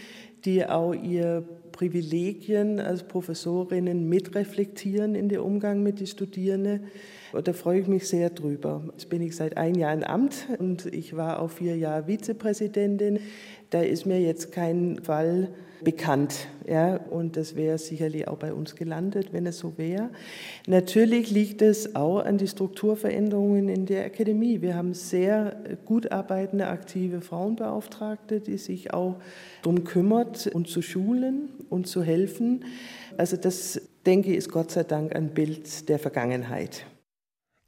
die auch ihr Privilegien als Professorinnen mitreflektieren in den Umgang mit den Studierenden. Und da freue ich mich sehr drüber. Jetzt bin ich seit einem Jahr im Amt und ich war auch vier Jahre Vizepräsidentin. Da ist mir jetzt kein Fall bekannt. Ja, und das wäre sicherlich auch bei uns gelandet, wenn es so wäre. Natürlich liegt es auch an die Strukturveränderungen in der Akademie. Wir haben sehr gut arbeitende, aktive Frauenbeauftragte, die sich auch darum kümmert, uns zu schulen und zu helfen. Also das, denke ich, ist Gott sei Dank ein Bild der Vergangenheit.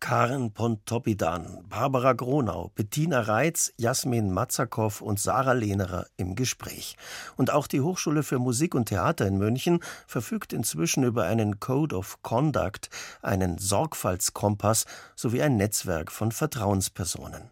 Karen Pontoppidan, Barbara Gronau, Bettina Reitz, Jasmin Matzakow und Sarah Lehnerer im Gespräch. Und auch die Hochschule für Musik und Theater in München verfügt inzwischen über einen Code of Conduct, einen Sorgfaltskompass sowie ein Netzwerk von Vertrauenspersonen.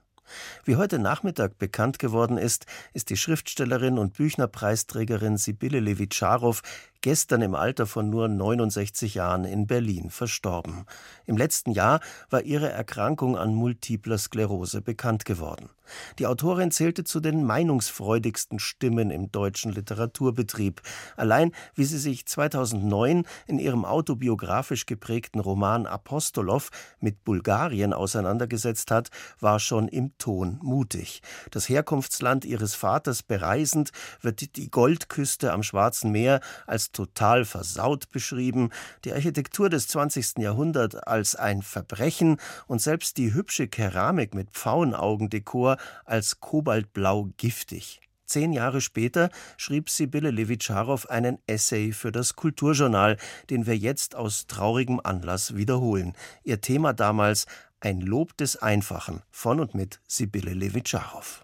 Wie heute Nachmittag bekannt geworden ist, ist die Schriftstellerin und Büchnerpreisträgerin Sibylle Levitscharow gestern im Alter von nur 69 Jahren in Berlin verstorben. Im letzten Jahr war ihre Erkrankung an multipler Sklerose bekannt geworden. Die Autorin zählte zu den meinungsfreudigsten Stimmen im deutschen Literaturbetrieb. Allein wie sie sich 2009 in ihrem autobiografisch geprägten Roman Apostolow mit Bulgarien auseinandergesetzt hat, war schon im Ton mutig. Das Herkunftsland ihres Vaters bereisend, wird die Goldküste am Schwarzen Meer als total versaut beschrieben, die Architektur des 20. Jahrhunderts als ein Verbrechen und selbst die hübsche Keramik mit Pfauenaugendekor als kobaltblau giftig. Zehn Jahre später schrieb Sibylle Levitscharow einen Essay für das Kulturjournal, den wir jetzt aus traurigem Anlass wiederholen. Ihr Thema damals ein Lob des Einfachen von und mit Sibylle Levitscharow.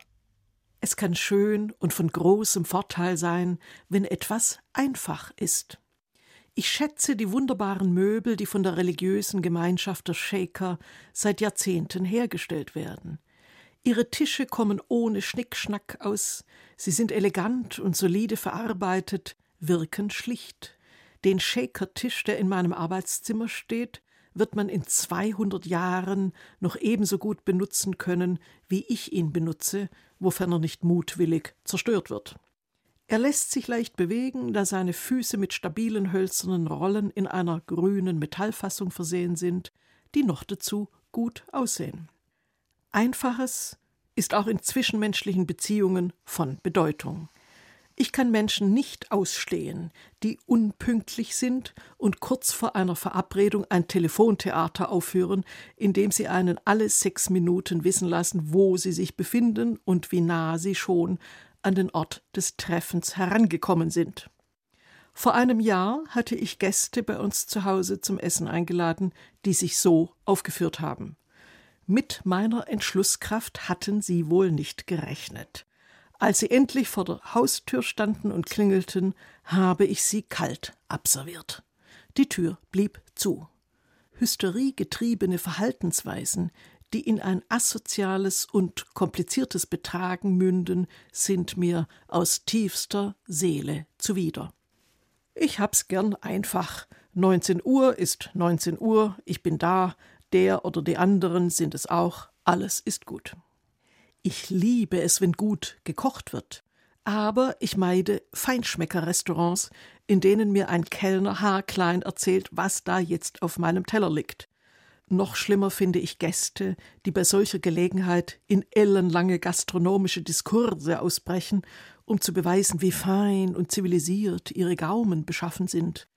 Es kann schön und von großem Vorteil sein, wenn etwas einfach ist. Ich schätze die wunderbaren Möbel, die von der religiösen Gemeinschaft der Shaker seit Jahrzehnten hergestellt werden. Ihre Tische kommen ohne Schnickschnack aus, sie sind elegant und solide verarbeitet, wirken schlicht. Den Shaker-Tisch, der in meinem Arbeitszimmer steht, wird man in 200 Jahren noch ebenso gut benutzen können, wie ich ihn benutze, wofern er nicht mutwillig zerstört wird. Er lässt sich leicht bewegen, da seine Füße mit stabilen hölzernen Rollen in einer grünen Metallfassung versehen sind, die noch dazu gut aussehen. Einfaches ist auch in zwischenmenschlichen Beziehungen von Bedeutung. Ich kann Menschen nicht ausstehen, die unpünktlich sind und kurz vor einer Verabredung ein Telefontheater aufführen, in dem sie einen alle sechs Minuten wissen lassen, wo sie sich befinden und wie nah sie schon an den Ort des Treffens herangekommen sind. Vor einem Jahr hatte ich Gäste bei uns zu Hause zum Essen eingeladen, die sich so aufgeführt haben. Mit meiner Entschlusskraft hatten sie wohl nicht gerechnet. Als sie endlich vor der Haustür standen und klingelten, habe ich sie kalt abserviert. Die Tür blieb zu. Hysteriegetriebene Verhaltensweisen, die in ein asoziales und kompliziertes Betragen münden, sind mir aus tiefster Seele zuwider. Ich hab's gern einfach. 19 Uhr ist 19 Uhr, ich bin da, der oder die anderen sind es auch, alles ist gut. Ich liebe es, wenn gut gekocht wird. Aber ich meide Feinschmeckerrestaurants, in denen mir ein Kellner haarklein erzählt, was da jetzt auf meinem Teller liegt. Noch schlimmer finde ich Gäste, die bei solcher Gelegenheit in ellenlange gastronomische Diskurse ausbrechen, um zu beweisen, wie fein und zivilisiert ihre Gaumen beschaffen sind.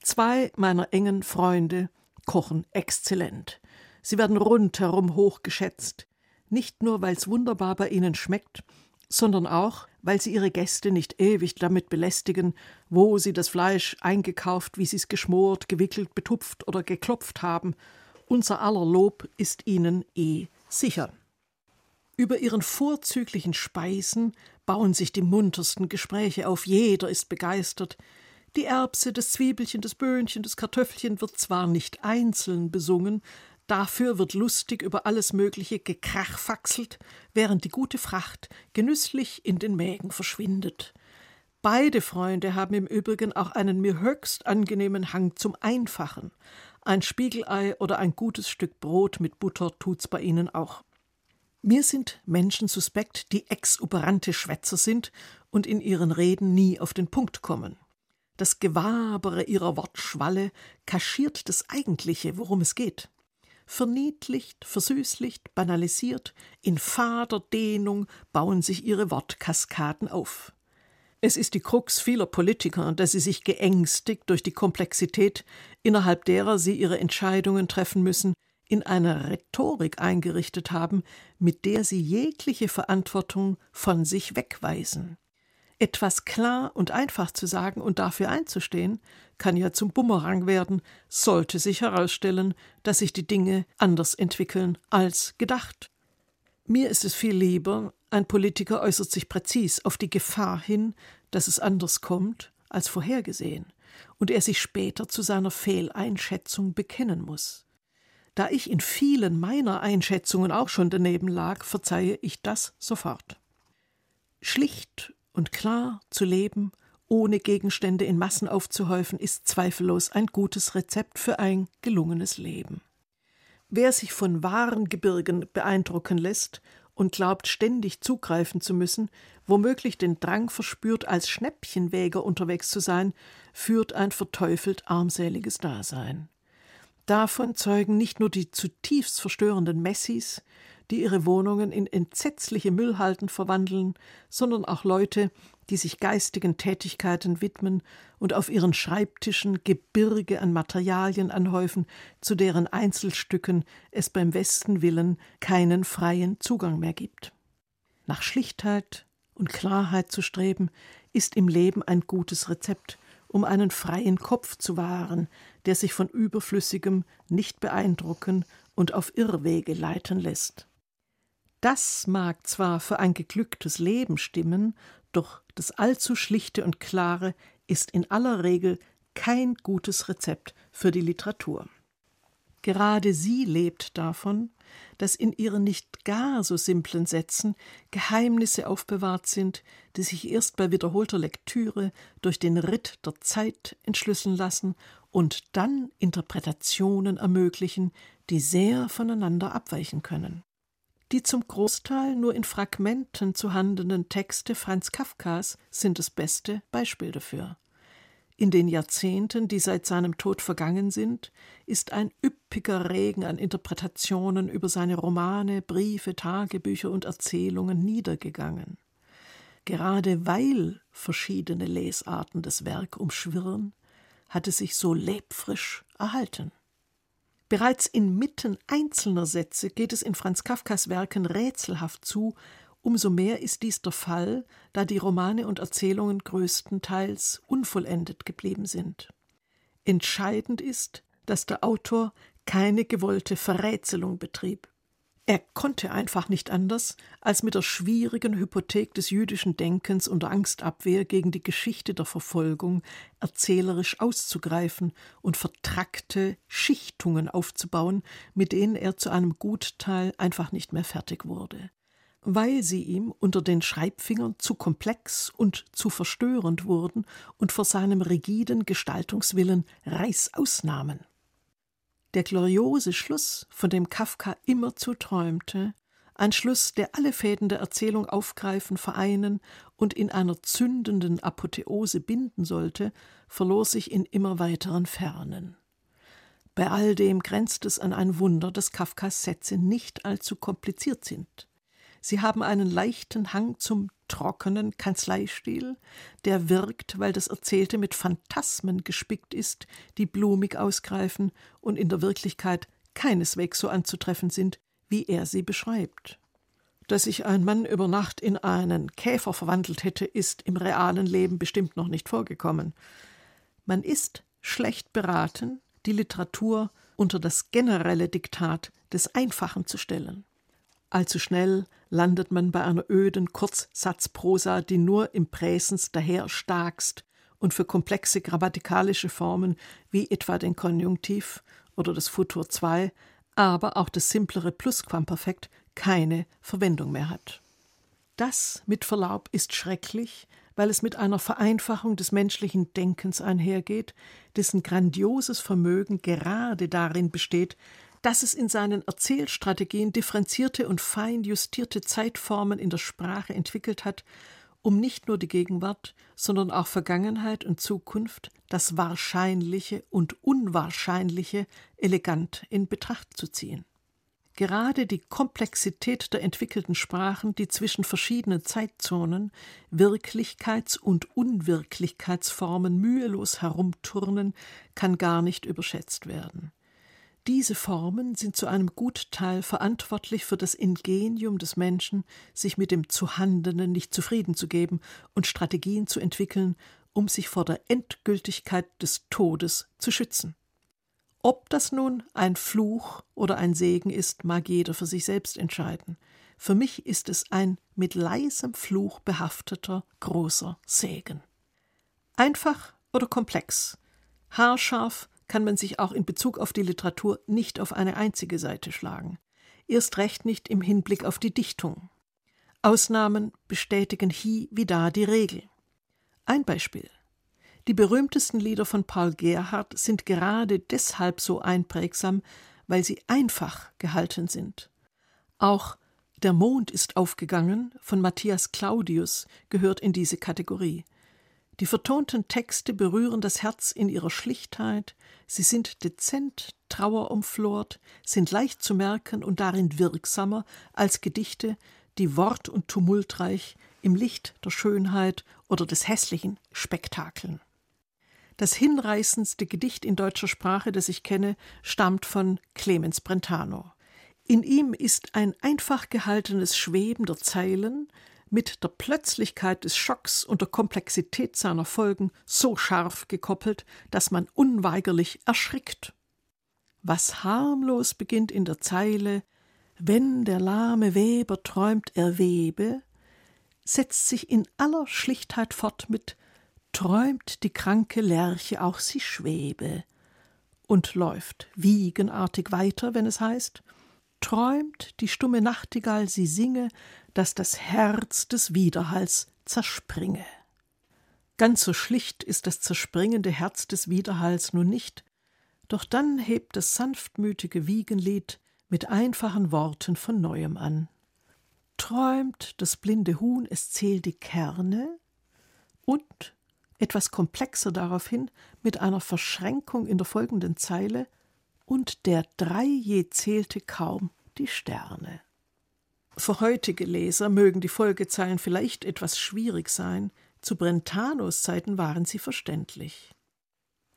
Zwei meiner engen Freunde kochen exzellent. Sie werden rundherum hochgeschätzt nicht nur weil es wunderbar bei ihnen schmeckt, sondern auch, weil sie ihre Gäste nicht ewig damit belästigen, wo sie das Fleisch eingekauft, wie sie es geschmort, gewickelt, betupft oder geklopft haben. Unser aller Lob ist ihnen eh sicher. Über ihren vorzüglichen Speisen bauen sich die muntersten Gespräche auf, jeder ist begeistert. Die Erbse, das Zwiebelchen, das Böhnchen, das Kartoffelchen wird zwar nicht einzeln besungen, dafür wird lustig über alles Mögliche gekrachfaxelt, während die gute Fracht genüsslich in den Mägen verschwindet. Beide Freunde haben im Übrigen auch einen mir höchst angenehmen Hang zum Einfachen. Ein Spiegelei oder ein gutes Stück Brot mit Butter tut's bei ihnen auch. Mir sind Menschen suspekt, die exuberante Schwätzer sind und in ihren Reden nie auf den Punkt kommen. Das Gewabere ihrer Wortschwalle kaschiert das Eigentliche, worum es geht. Verniedlicht, versüßlicht, banalisiert, in fader Dehnung bauen sich ihre Wortkaskaden auf. Es ist die Krux vieler Politiker, dass sie sich geängstigt durch die Komplexität, innerhalb derer sie ihre Entscheidungen treffen müssen, in einer Rhetorik eingerichtet haben, mit der sie jegliche Verantwortung von sich wegweisen. Etwas klar und einfach zu sagen und dafür einzustehen, kann ja zum Bumerang werden, sollte sich herausstellen, dass sich die Dinge anders entwickeln als gedacht. Mir ist es viel lieber, ein Politiker äußert sich präzis auf die Gefahr hin, dass es anders kommt, als vorhergesehen, und er sich später zu seiner Fehleinschätzung bekennen muss. Da ich in vielen meiner Einschätzungen auch schon daneben lag, verzeihe ich das sofort. Schlicht und klar zu leben, ohne Gegenstände in Massen aufzuhäufen, ist zweifellos ein gutes Rezept für ein gelungenes Leben. Wer sich von wahren Gebirgen beeindrucken lässt und glaubt, ständig zugreifen zu müssen, womöglich den Drang verspürt, als Schnäppchenwäger unterwegs zu sein, führt ein verteufelt armseliges Dasein. Davon zeugen nicht nur die zutiefst verstörenden Messis, die ihre Wohnungen in entsetzliche Müllhalden verwandeln, sondern auch Leute, die sich geistigen Tätigkeiten widmen und auf ihren Schreibtischen Gebirge an Materialien anhäufen, zu deren Einzelstücken es beim Westen willen keinen freien Zugang mehr gibt. Nach Schlichtheit und Klarheit zu streben, ist im Leben ein gutes Rezept, um einen freien Kopf zu wahren, der sich von Überflüssigem nicht beeindrucken und auf Irrwege leiten lässt. Das mag zwar für ein geglücktes Leben stimmen, doch das allzu schlichte und klare ist in aller Regel kein gutes Rezept für die Literatur. Gerade sie lebt davon, dass in ihren nicht gar so simplen Sätzen Geheimnisse aufbewahrt sind, die sich erst bei wiederholter Lektüre durch den Ritt der Zeit entschlüsseln lassen und dann Interpretationen ermöglichen, die sehr voneinander abweichen können. Die zum Großteil nur in Fragmenten zu handelnden Texte Franz Kafkas sind das beste Beispiel dafür. In den Jahrzehnten, die seit seinem Tod vergangen sind, ist ein üppiger Regen an Interpretationen über seine Romane, Briefe, Tagebücher und Erzählungen niedergegangen. Gerade weil verschiedene Lesarten das Werk umschwirren, hat es sich so lebfrisch erhalten. Bereits inmitten einzelner Sätze geht es in Franz Kafkas Werken rätselhaft zu, Umso mehr ist dies der Fall, da die Romane und Erzählungen größtenteils unvollendet geblieben sind. Entscheidend ist, dass der Autor keine gewollte Verrätselung betrieb. Er konnte einfach nicht anders, als mit der schwierigen Hypothek des jüdischen Denkens und Angstabwehr gegen die Geschichte der Verfolgung erzählerisch auszugreifen und vertrackte Schichtungen aufzubauen, mit denen er zu einem Gutteil einfach nicht mehr fertig wurde weil sie ihm unter den Schreibfingern zu komplex und zu verstörend wurden und vor seinem rigiden Gestaltungswillen Reißaus nahmen. Der gloriose Schluss, von dem Kafka immerzu träumte, ein Schluss, der alle Fäden der Erzählung aufgreifen, vereinen und in einer zündenden Apotheose binden sollte, verlor sich in immer weiteren Fernen. Bei all dem grenzt es an ein Wunder, dass Kafkas Sätze nicht allzu kompliziert sind. Sie haben einen leichten Hang zum trockenen Kanzleistil, der wirkt, weil das Erzählte mit Phantasmen gespickt ist, die blumig ausgreifen und in der Wirklichkeit keineswegs so anzutreffen sind, wie er sie beschreibt. Dass sich ein Mann über Nacht in einen Käfer verwandelt hätte, ist im realen Leben bestimmt noch nicht vorgekommen. Man ist schlecht beraten, die Literatur unter das generelle Diktat des Einfachen zu stellen. Allzu schnell landet man bei einer öden Kurzsatzprosa, die nur im Präsens daher starkst und für komplexe grammatikalische Formen wie etwa den Konjunktiv oder das Futur 2, aber auch das simplere Plusquamperfekt keine Verwendung mehr hat. Das, mit Verlaub, ist schrecklich, weil es mit einer Vereinfachung des menschlichen Denkens einhergeht, dessen grandioses Vermögen gerade darin besteht, dass es in seinen Erzählstrategien differenzierte und fein justierte Zeitformen in der Sprache entwickelt hat, um nicht nur die Gegenwart, sondern auch Vergangenheit und Zukunft, das Wahrscheinliche und Unwahrscheinliche elegant in Betracht zu ziehen. Gerade die Komplexität der entwickelten Sprachen, die zwischen verschiedenen Zeitzonen, Wirklichkeits- und Unwirklichkeitsformen mühelos herumturnen, kann gar nicht überschätzt werden. Diese Formen sind zu einem Gutteil verantwortlich für das Ingenium des Menschen, sich mit dem Zuhandenen nicht zufrieden zu geben und Strategien zu entwickeln, um sich vor der Endgültigkeit des Todes zu schützen. Ob das nun ein Fluch oder ein Segen ist, mag jeder für sich selbst entscheiden. Für mich ist es ein mit leisem Fluch behafteter großer Segen. Einfach oder komplex, haarscharf kann man sich auch in Bezug auf die Literatur nicht auf eine einzige Seite schlagen, erst recht nicht im Hinblick auf die Dichtung. Ausnahmen bestätigen hie wie da die Regel. Ein Beispiel. Die berühmtesten Lieder von Paul Gerhardt sind gerade deshalb so einprägsam, weil sie einfach gehalten sind. Auch Der Mond ist aufgegangen von Matthias Claudius gehört in diese Kategorie. Die vertonten Texte berühren das Herz in ihrer Schlichtheit, sie sind dezent, trauerumflort, sind leicht zu merken und darin wirksamer als Gedichte, die wort- und tumultreich im Licht der Schönheit oder des Hässlichen spektakeln. Das hinreißendste Gedicht in deutscher Sprache, das ich kenne, stammt von Clemens Brentano. In ihm ist ein einfach gehaltenes Schweben der Zeilen mit der Plötzlichkeit des Schocks und der Komplexität seiner Folgen so scharf gekoppelt, dass man unweigerlich erschrickt. Was harmlos beginnt in der Zeile, wenn der lahme Weber träumt, er webe, setzt sich in aller Schlichtheit fort mit träumt die kranke Lerche auch sie schwebe und läuft wiegenartig weiter, wenn es heißt, träumt die stumme Nachtigall sie singe, dass das Herz des Widerhalls zerspringe. Ganz so schlicht ist das zerspringende Herz des Widerhalls nun nicht, doch dann hebt das sanftmütige Wiegenlied mit einfachen Worten von neuem an. Träumt das blinde Huhn, es zählt die Kerne und etwas komplexer daraufhin mit einer Verschränkung in der folgenden Zeile und der drei je zählte kaum die Sterne. Für heutige Leser mögen die Folgezeilen vielleicht etwas schwierig sein, zu Brentanos Zeiten waren sie verständlich.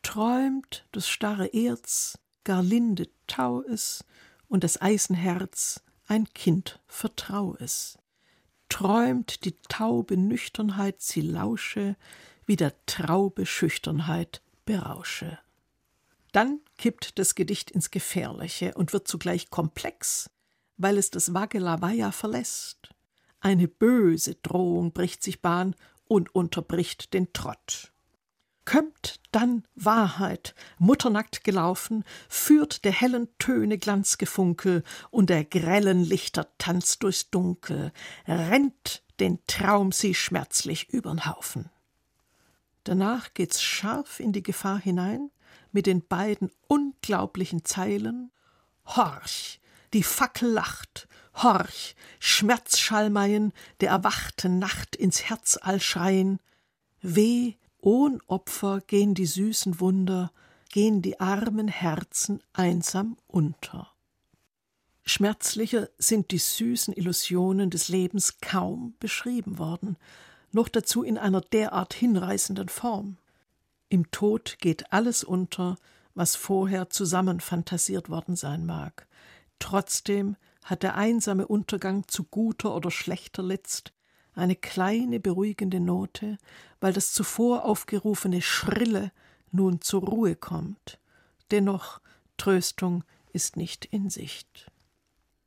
Träumt das starre Erz, gar linde tau es, und das Eisenherz, ein Kind vertrau es. Träumt die taube Nüchternheit, sie lausche, wie der Traube Schüchternheit berausche. Dann kippt das Gedicht ins Gefährliche und wird zugleich komplex, weil es das Wagelawaya verlässt. Eine böse Drohung bricht sich Bahn und unterbricht den Trott. Kömmt dann Wahrheit, mutternackt gelaufen, führt der hellen Töne Glanzgefunkel und der grellen Lichter Tanz durchs Dunkel, rennt den Traum sie schmerzlich übern Haufen. Danach geht's scharf in die Gefahr hinein mit den beiden unglaublichen Zeilen Horch, die Fackel lacht, horch, Schmerzschallmeien der erwachten Nacht ins Herzall schreien, weh, ohn Opfer gehen die süßen Wunder, gehen die armen Herzen einsam unter. Schmerzlicher sind die süßen Illusionen des Lebens kaum beschrieben worden, noch dazu in einer derart hinreißenden Form. Im Tod geht alles unter, was vorher zusammenfantasiert worden sein mag. Trotzdem hat der einsame Untergang zu guter oder schlechter Letzt eine kleine beruhigende Note, weil das zuvor aufgerufene Schrille nun zur Ruhe kommt. Dennoch, Tröstung ist nicht in Sicht.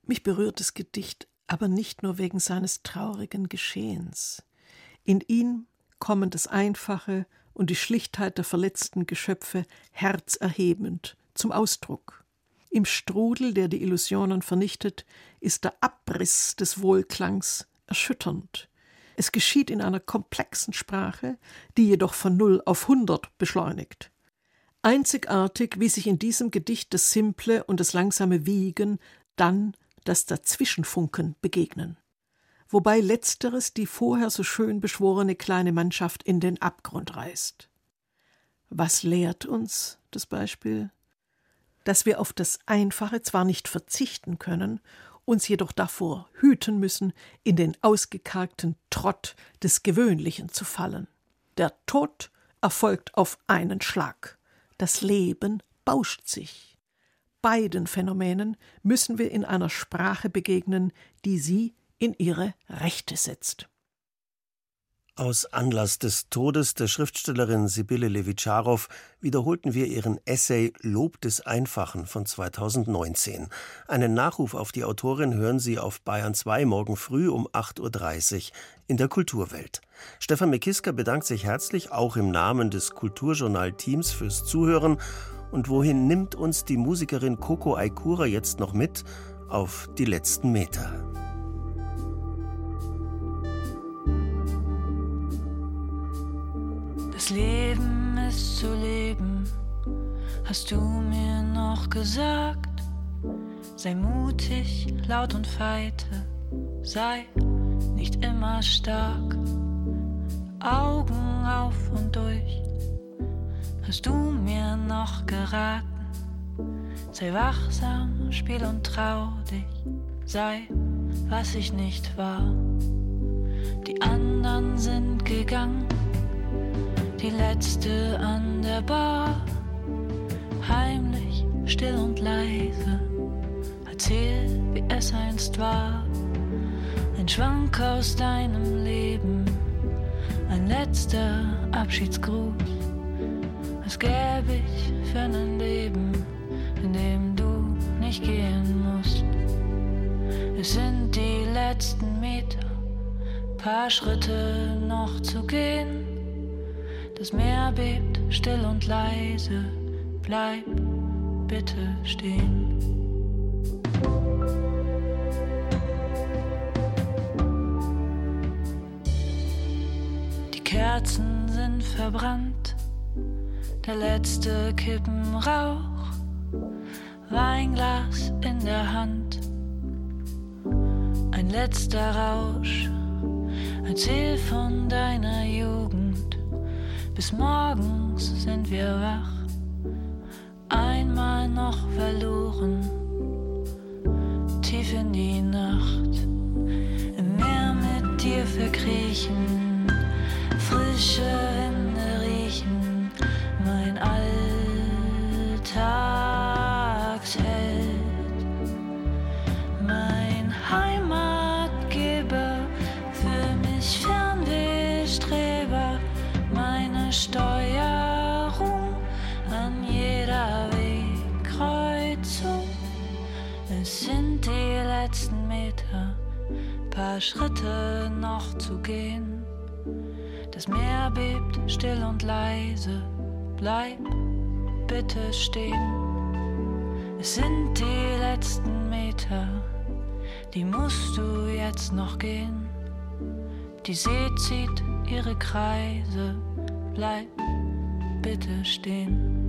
Mich berührt das Gedicht aber nicht nur wegen seines traurigen Geschehens. In ihm kommen das Einfache und die Schlichtheit der verletzten Geschöpfe herzerhebend zum Ausdruck. Im Strudel, der die Illusionen vernichtet, ist der Abriss des Wohlklangs erschütternd. Es geschieht in einer komplexen Sprache, die jedoch von null auf hundert beschleunigt. Einzigartig, wie sich in diesem Gedicht das simple und das langsame Wiegen, dann das Dazwischenfunken begegnen. Wobei letzteres die vorher so schön beschworene kleine Mannschaft in den Abgrund reißt. Was lehrt uns das Beispiel? Dass wir auf das Einfache zwar nicht verzichten können uns jedoch davor hüten müssen, in den ausgekargten Trott des Gewöhnlichen zu fallen. Der Tod erfolgt auf einen Schlag. Das Leben bauscht sich. Beiden Phänomenen müssen wir in einer Sprache begegnen, die sie in ihre Rechte setzt. Aus Anlass des Todes der Schriftstellerin Sibylle Levitscharow wiederholten wir ihren Essay Lob des Einfachen von 2019. Einen Nachruf auf die Autorin hören Sie auf Bayern 2 morgen früh um 8.30 Uhr in der Kulturwelt. Stefan Mekiska bedankt sich herzlich auch im Namen des Kulturjournal-Teams fürs Zuhören. Und wohin nimmt uns die Musikerin Coco Aikura jetzt noch mit? Auf die letzten Meter. Das Leben ist zu leben, hast du mir noch gesagt. Sei mutig, laut und feite, sei nicht immer stark. Augen auf und durch, hast du mir noch geraten. Sei wachsam, spiel und trau dich, sei, was ich nicht war. Die anderen sind gegangen die letzte an der Bar. Heimlich, still und leise, erzähl, wie es einst war. Ein Schwank aus deinem Leben, ein letzter Abschiedsgruß. Was gäbe ich für ein Leben, in dem du nicht gehen musst? Es sind die letzten Meter, paar Schritte noch zu gehen das Meer bebt still und leise, bleib bitte stehen. Die Kerzen sind verbrannt, der letzte Kippenrauch, Weinglas in der Hand, ein letzter Rausch, erzähl von deiner Jugend morgens sind wir wach, einmal noch verloren, tief in die Nacht. Im Meer mit dir verkriechen, frische Schritte noch zu gehen. Das Meer bebt still und leise, bleib bitte stehen. Es sind die letzten Meter, die musst du jetzt noch gehen. Die See zieht ihre Kreise, bleib bitte stehen.